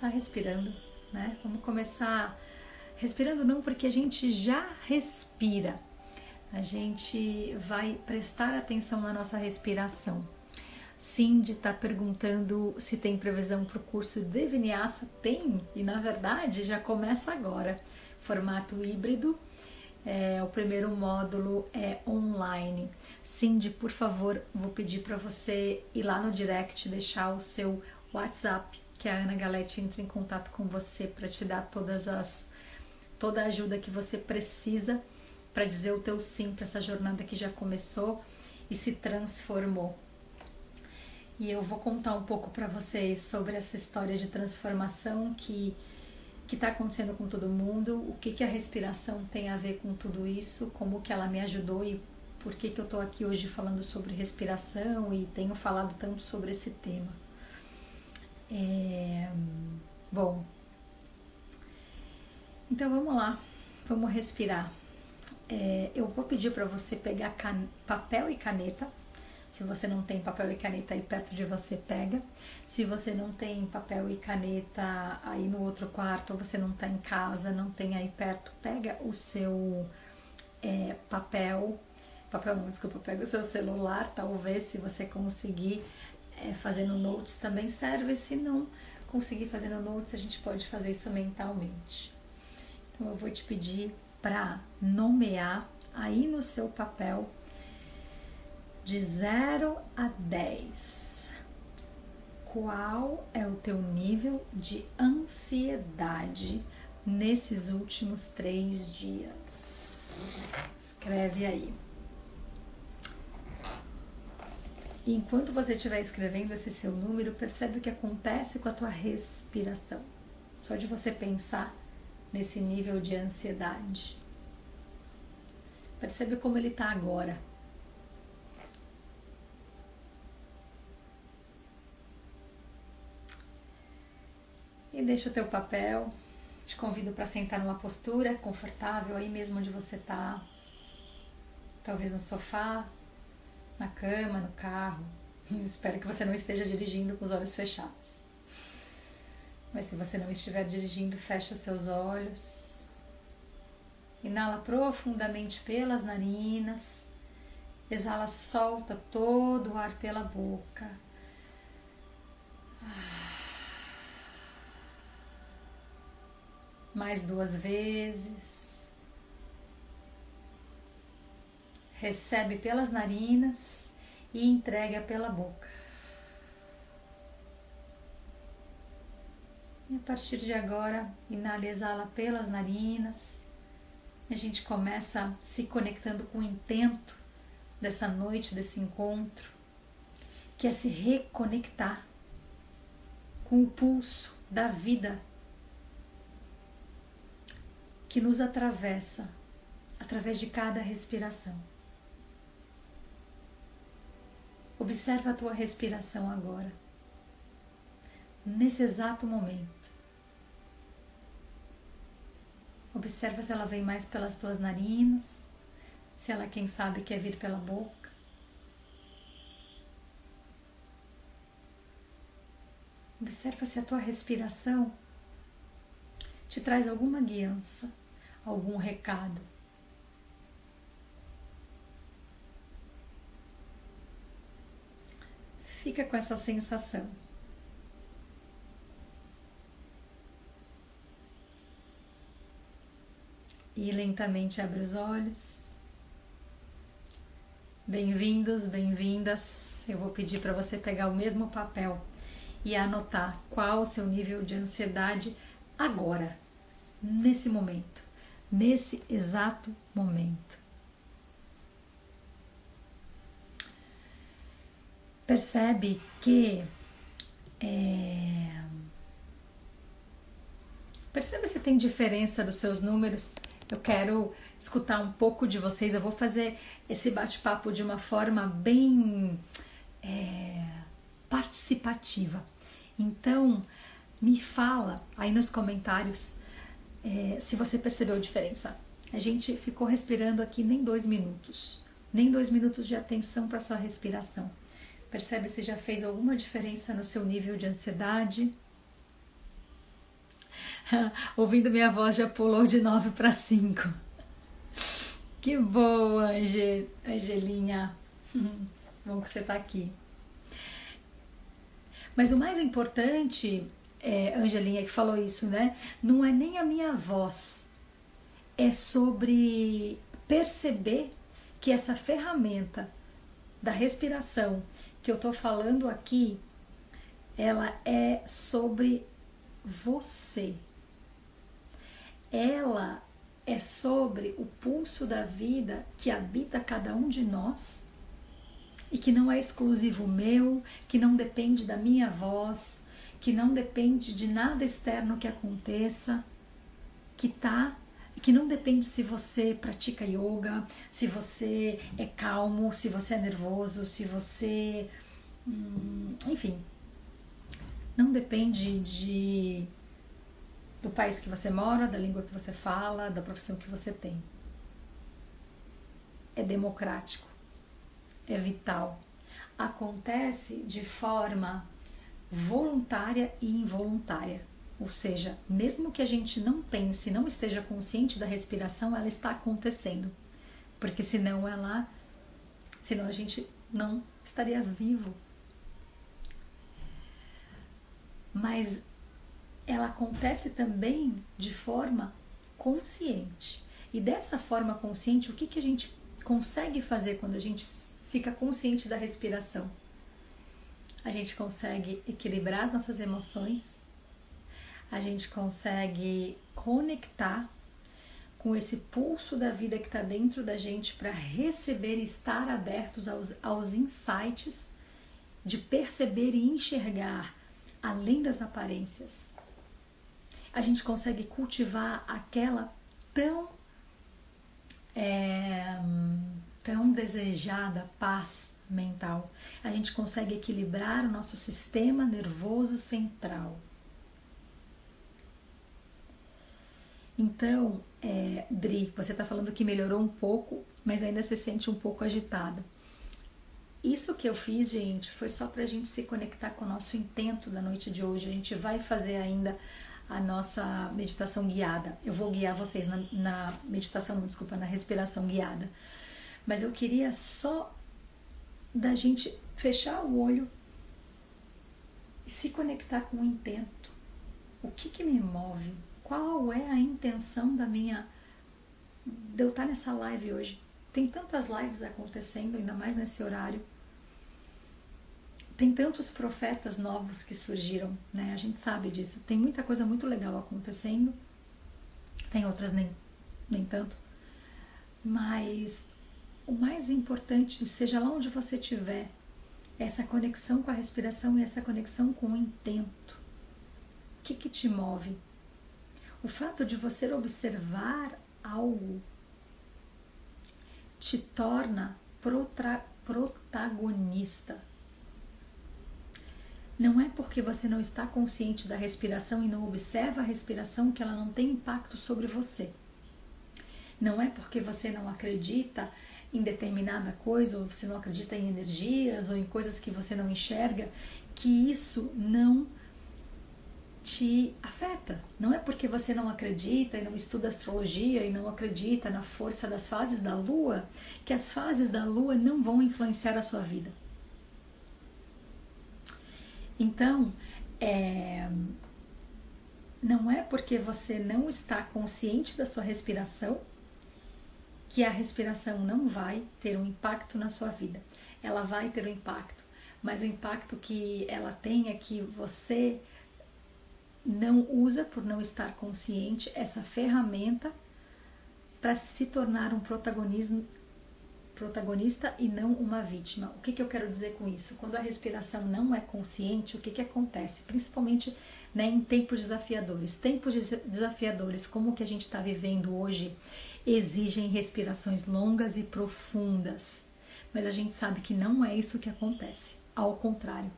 Começar respirando, né? Vamos começar respirando não porque a gente já respira. A gente vai prestar atenção na nossa respiração. Cindy está perguntando se tem previsão para o curso de Vinyasa. Tem, e na verdade já começa agora. Formato híbrido. É, o primeiro módulo é online. Cindy, por favor, vou pedir para você ir lá no direct, deixar o seu WhatsApp que a Ana Galete entre em contato com você para te dar todas as toda a ajuda que você precisa para dizer o teu sim para essa jornada que já começou e se transformou. E eu vou contar um pouco para vocês sobre essa história de transformação que que está acontecendo com todo mundo, o que que a respiração tem a ver com tudo isso, como que ela me ajudou e por que que eu estou aqui hoje falando sobre respiração e tenho falado tanto sobre esse tema. É, bom, então vamos lá, vamos respirar. É, eu vou pedir para você pegar can, papel e caneta. Se você não tem papel e caneta aí perto de você, pega. Se você não tem papel e caneta aí no outro quarto, ou você não está em casa, não tem aí perto, pega o seu é, papel. Papel não, desculpa, pega o seu celular, talvez, se você conseguir é, fazendo notes também serve. Se não conseguir fazendo notes, a gente pode fazer isso mentalmente. Então eu vou te pedir para nomear aí no seu papel de 0 a 10. Qual é o teu nível de ansiedade nesses últimos três dias? Escreve aí. E enquanto você estiver escrevendo esse seu número, percebe o que acontece com a tua respiração. Só de você pensar nesse nível de ansiedade. Percebe como ele está agora. E deixa o teu papel. Te convido para sentar numa postura confortável aí mesmo onde você está. Talvez no sofá, na cama, no carro. Espero que você não esteja dirigindo com os olhos fechados. Mas se você não estiver dirigindo, feche os seus olhos. Inala profundamente pelas narinas. Exala, solta todo o ar pela boca. Mais duas vezes. Recebe pelas narinas e entrega pela boca. E a partir de agora, inala e exala pelas narinas. A gente começa se conectando com o intento dessa noite, desse encontro, que é se reconectar com o pulso da vida que nos atravessa através de cada respiração. Observa a tua respiração agora, nesse exato momento. Observa se ela vem mais pelas tuas narinas, se ela, quem sabe, quer vir pela boca. Observa se a tua respiração te traz alguma guiança, algum recado. Fica com essa sensação. E lentamente abre os olhos. Bem-vindos, bem-vindas. Eu vou pedir para você pegar o mesmo papel e anotar qual o seu nível de ansiedade agora, nesse momento, nesse exato momento. Percebe que é... percebe se tem diferença dos seus números. Eu quero escutar um pouco de vocês. Eu vou fazer esse bate-papo de uma forma bem é, participativa. Então, me fala aí nos comentários é, se você percebeu a diferença. A gente ficou respirando aqui nem dois minutos, nem dois minutos de atenção para sua respiração. Percebe se já fez alguma diferença no seu nível de ansiedade? Ouvindo minha voz já pulou de 9 para 5. Que boa, Angelinha. Bom que você está aqui. Mas o mais importante, é, Angelinha que falou isso, né? Não é nem a minha voz, é sobre perceber que essa ferramenta da respiração que eu tô falando aqui, ela é sobre você. Ela é sobre o pulso da vida que habita cada um de nós e que não é exclusivo meu, que não depende da minha voz, que não depende de nada externo que aconteça, que tá que não depende se você pratica yoga, se você é calmo, se você é nervoso, se você. Hum, enfim. Não depende de do país que você mora, da língua que você fala, da profissão que você tem. É democrático é vital. Acontece de forma voluntária e involuntária. Ou seja, mesmo que a gente não pense, não esteja consciente da respiração, ela está acontecendo. Porque senão ela, senão a gente não estaria vivo. Mas ela acontece também de forma consciente. E dessa forma consciente, o que, que a gente consegue fazer quando a gente fica consciente da respiração. A gente consegue equilibrar as nossas emoções, a gente consegue conectar com esse pulso da vida que está dentro da gente para receber e estar abertos aos, aos insights de perceber e enxergar além das aparências. A gente consegue cultivar aquela tão é, tão desejada paz mental. A gente consegue equilibrar o nosso sistema nervoso central. Então, é, Dri, você está falando que melhorou um pouco, mas ainda se sente um pouco agitada. Isso que eu fiz, gente, foi só para a gente se conectar com o nosso intento da noite de hoje. A gente vai fazer ainda a nossa meditação guiada. Eu vou guiar vocês na, na meditação, desculpa, na respiração guiada mas eu queria só da gente fechar o olho e se conectar com o intento. O que, que me move? Qual é a intenção da minha. de eu estar nessa live hoje? Tem tantas lives acontecendo, ainda mais nesse horário. Tem tantos profetas novos que surgiram, né? A gente sabe disso. Tem muita coisa muito legal acontecendo, tem outras nem, nem tanto. Mas o mais importante, seja lá onde você estiver, é essa conexão com a respiração e essa conexão com o intento. O que, que te move? O fato de você observar algo te torna protagonista. Não é porque você não está consciente da respiração e não observa a respiração que ela não tem impacto sobre você. Não é porque você não acredita em determinada coisa, ou você não acredita em energias, ou em coisas que você não enxerga, que isso não te afeta. Não é porque você não acredita e não estuda astrologia e não acredita na força das fases da lua que as fases da lua não vão influenciar a sua vida. Então, é, não é porque você não está consciente da sua respiração que a respiração não vai ter um impacto na sua vida. Ela vai ter um impacto, mas o impacto que ela tem é que você não usa por não estar consciente essa ferramenta para se tornar um protagonista e não uma vítima. O que, que eu quero dizer com isso? Quando a respiração não é consciente, o que, que acontece? Principalmente né, em tempos desafiadores. Tempos desafiadores, como o que a gente está vivendo hoje, exigem respirações longas e profundas. Mas a gente sabe que não é isso que acontece. Ao contrário.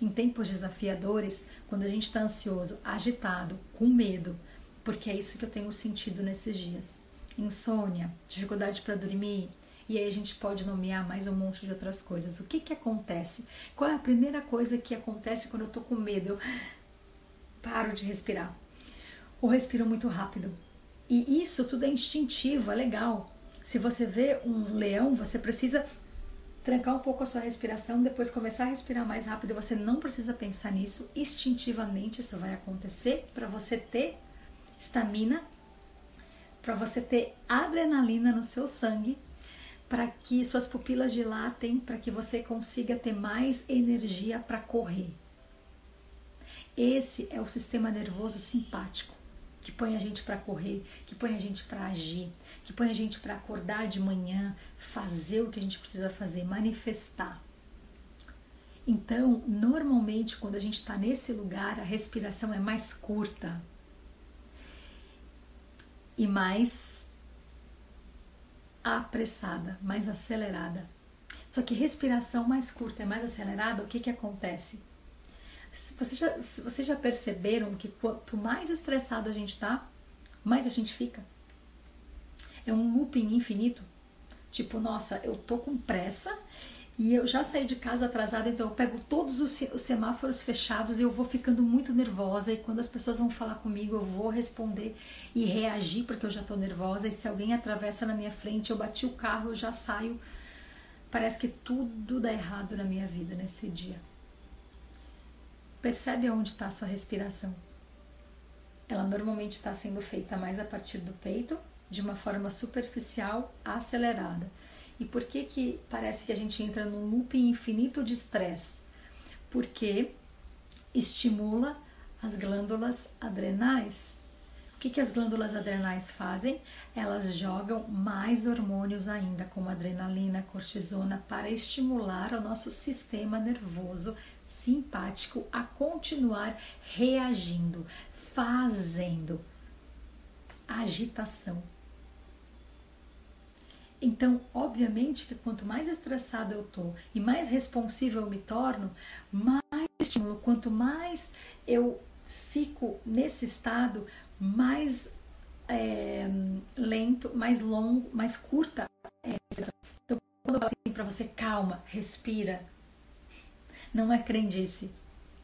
Em tempos desafiadores, quando a gente está ansioso, agitado, com medo, porque é isso que eu tenho sentido nesses dias. Insônia, dificuldade para dormir, e aí a gente pode nomear mais um monte de outras coisas. O que que acontece? Qual é a primeira coisa que acontece quando eu tô com medo? Eu paro de respirar. Ou respiro muito rápido. E isso tudo é instintivo, é legal. Se você vê um leão, você precisa trancar um pouco a sua respiração, depois começar a respirar mais rápido. Você não precisa pensar nisso, instintivamente isso vai acontecer para você ter estamina, para você ter adrenalina no seu sangue para que suas pupilas dilatem, para que você consiga ter mais energia para correr. Esse é o sistema nervoso simpático, que põe a gente para correr, que põe a gente para agir, que põe a gente para acordar de manhã, fazer o que a gente precisa fazer, manifestar. Então, normalmente, quando a gente está nesse lugar, a respiração é mais curta e mais apressada, mais acelerada. Só que respiração mais curta e mais acelerada, o que, que acontece? Vocês já, vocês já perceberam que quanto mais estressado a gente está, mais a gente fica? É um looping infinito. Tipo, nossa, eu tô com pressa e eu já saí de casa atrasada, então eu pego todos os semáforos fechados e eu vou ficando muito nervosa. E quando as pessoas vão falar comigo, eu vou responder e reagir porque eu já estou nervosa. E se alguém atravessa na minha frente, eu bati o carro, eu já saio. Parece que tudo dá errado na minha vida nesse dia. Percebe onde está a sua respiração? Ela normalmente está sendo feita mais a partir do peito, de uma forma superficial, acelerada. E por que que parece que a gente entra num loop infinito de estresse? Porque estimula as glândulas adrenais. O que, que as glândulas adrenais fazem? Elas jogam mais hormônios ainda, como adrenalina, cortisona, para estimular o nosso sistema nervoso simpático a continuar reagindo, fazendo agitação. Então, obviamente que quanto mais estressado eu tô e mais responsível eu me torno, mais estímulo, quanto mais eu fico nesse estado, mais é, lento, mais longo, mais curta é a. Então, quando eu falo assim para você, calma, respira, não é crendice,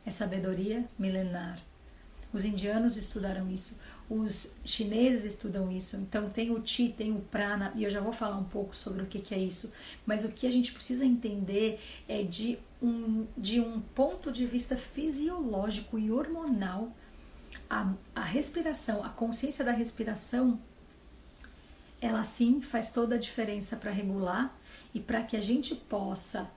é sabedoria milenar. Os indianos estudaram isso, os chineses estudam isso. Então tem o Ti, tem o Prana, e eu já vou falar um pouco sobre o que, que é isso. Mas o que a gente precisa entender é de um, de um ponto de vista fisiológico e hormonal, a, a respiração, a consciência da respiração, ela sim faz toda a diferença para regular e para que a gente possa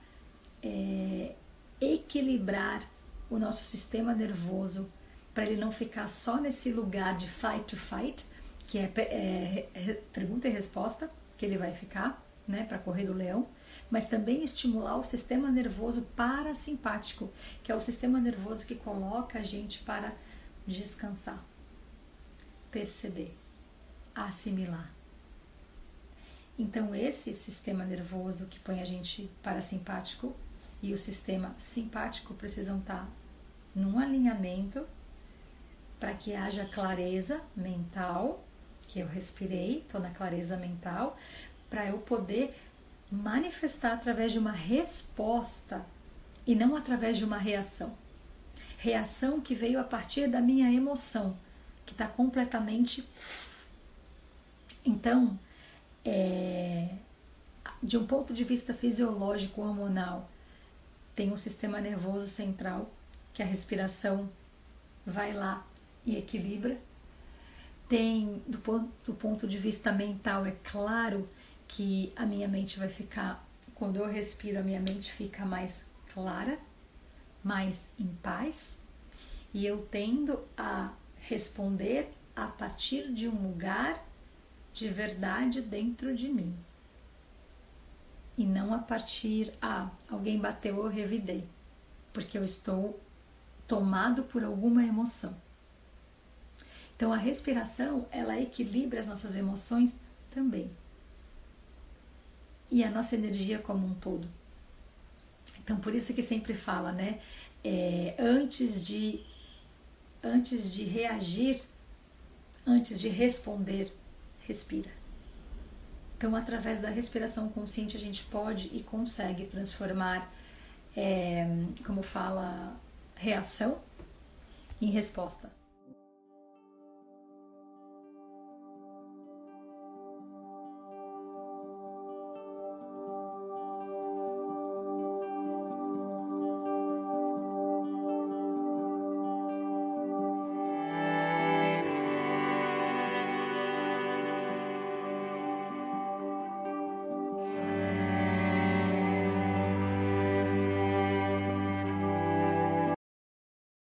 é, equilibrar o nosso sistema nervoso para ele não ficar só nesse lugar de fight to fight, que é, é, é pergunta e resposta, que ele vai ficar, né, para correr do leão, mas também estimular o sistema nervoso parasimpático, que é o sistema nervoso que coloca a gente para descansar, perceber, assimilar. Então, esse sistema nervoso que põe a gente parasimpático e o sistema simpático precisam estar num alinhamento para que haja clareza mental, que eu respirei, estou na clareza mental, para eu poder manifestar através de uma resposta e não através de uma reação. Reação que veio a partir da minha emoção, que está completamente. Então, é, de um ponto de vista fisiológico hormonal, tem um sistema nervoso central, que a respiração vai lá e equilibra. Tem, do ponto, do ponto de vista mental, é claro que a minha mente vai ficar, quando eu respiro, a minha mente fica mais clara, mais em paz, e eu tendo a responder a partir de um lugar de verdade dentro de mim. E não a partir, ah, alguém bateu, eu revidei, porque eu estou tomado por alguma emoção. Então a respiração, ela equilibra as nossas emoções também. E a nossa energia como um todo. Então por isso que sempre fala, né? É, antes de antes de reagir, antes de responder, respira. Então, através da respiração consciente, a gente pode e consegue transformar, é, como fala, reação em resposta.